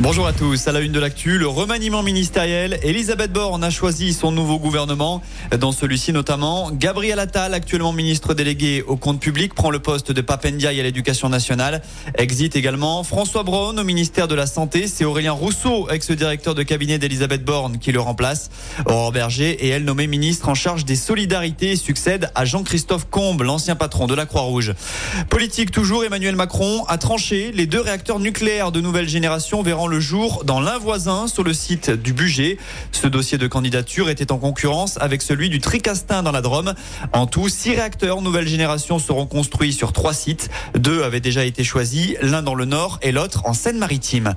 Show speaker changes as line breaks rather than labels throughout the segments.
Bonjour à tous. À la une de l'actu, le remaniement ministériel. Elisabeth Borne a choisi son nouveau gouvernement. Dans celui-ci notamment, Gabriel Attal, actuellement ministre délégué au compte public, prend le poste de Papendiaï à l'éducation nationale. Exit également François Braun au ministère de la Santé. C'est Aurélien Rousseau, ex-directeur de cabinet d'Elisabeth Borne, qui le remplace. Aurore Berger est elle nommée ministre en charge des solidarités succède à Jean-Christophe Combe, l'ancien patron de la Croix-Rouge. Politique toujours, Emmanuel Macron a tranché. Les deux réacteurs nucléaires de nouvelle génération verront le jour dans l'un voisin sur le site du budget. Ce dossier de candidature était en concurrence avec celui du Tricastin dans la Drôme. En tout, six réacteurs nouvelle génération seront construits sur trois sites. Deux avaient déjà été choisis, l'un dans le nord et l'autre en Seine-Maritime.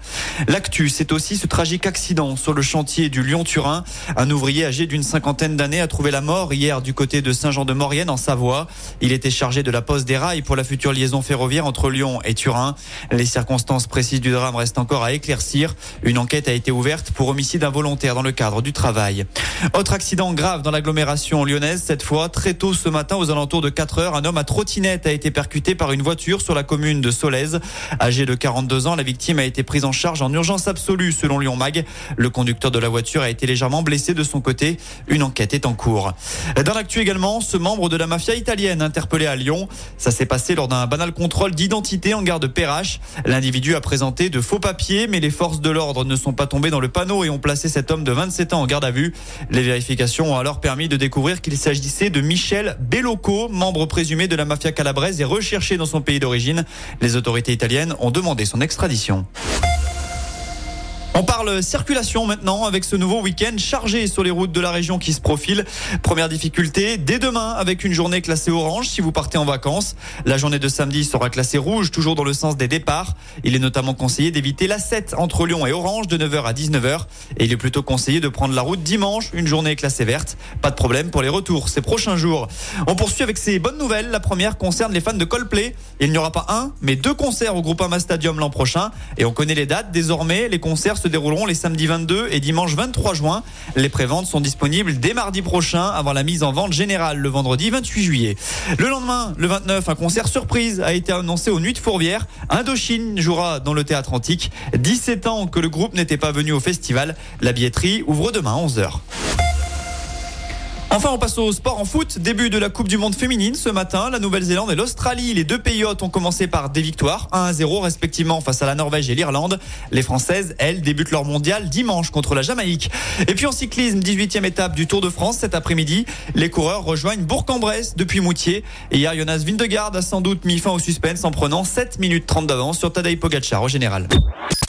L'actu, c'est aussi ce tragique accident sur le chantier du Lyon-Turin. Un ouvrier âgé d'une cinquantaine d'années a trouvé la mort hier du côté de Saint-Jean-de-Maurienne en Savoie. Il était chargé de la pose des rails pour la future liaison ferroviaire entre Lyon et Turin. Les circonstances précises du drame restent encore à une enquête a été ouverte pour homicide involontaire dans le cadre du travail. Autre accident grave dans l'agglomération lyonnaise, cette fois très tôt ce matin aux alentours de 4 heures, un homme à trottinette a été percuté par une voiture sur la commune de Solèze. Âgé de 42 ans, la victime a été prise en charge en urgence absolue selon Lyon Mag. Le conducteur de la voiture a été légèrement blessé de son côté. Une enquête est en cours. Dans l'actu également, ce membre de la mafia italienne interpellé à Lyon. Ça s'est passé lors d'un banal contrôle d'identité en gare de Perrache. L'individu a présenté de faux papiers, mais les les forces de l'ordre ne sont pas tombées dans le panneau et ont placé cet homme de 27 ans en garde à vue. Les vérifications ont alors permis de découvrir qu'il s'agissait de Michel Bellocco, membre présumé de la mafia calabraise et recherché dans son pays d'origine. Les autorités italiennes ont demandé son extradition. On parle circulation maintenant avec ce nouveau week-end chargé sur les routes de la région qui se profile. Première difficulté, dès demain avec une journée classée orange si vous partez en vacances. La journée de samedi sera classée rouge, toujours dans le sens des départs. Il est notamment conseillé d'éviter la 7 entre Lyon et Orange de 9h à 19h. Et il est plutôt conseillé de prendre la route dimanche, une journée classée verte. Pas de problème pour les retours ces prochains jours. On poursuit avec ces bonnes nouvelles. La première concerne les fans de Coldplay. Il n'y aura pas un, mais deux concerts au Groupama Stadium l'an prochain. Et on connaît les dates. Désormais, les concerts dérouleront les samedis 22 et dimanche 23 juin. Les préventes sont disponibles dès mardi prochain avant la mise en vente générale le vendredi 28 juillet. Le lendemain, le 29, un concert surprise a été annoncé aux Nuits de Fourvière. Indochine jouera dans le théâtre antique. 17 ans que le groupe n'était pas venu au festival. La billetterie ouvre demain à 11h. Enfin, on passe au sport en foot. Début de la Coupe du Monde féminine ce matin. La Nouvelle-Zélande et l'Australie, les deux pays hôtes ont commencé par des victoires, 1 à 0 respectivement face à la Norvège et l'Irlande. Les Françaises, elles, débutent leur mondial dimanche contre la Jamaïque. Et puis en cyclisme, 18e étape du Tour de France cet après-midi. Les coureurs rejoignent Bourg-en-Bresse depuis Moutier. Et hier, Jonas a sans doute mis fin au suspense en prenant 7 minutes 30 d'avance sur Tadej Pogacar au général.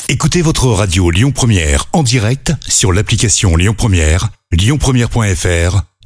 Écoutez votre radio Lyon Première en direct sur l'application Lyon Première, lyonpremière.fr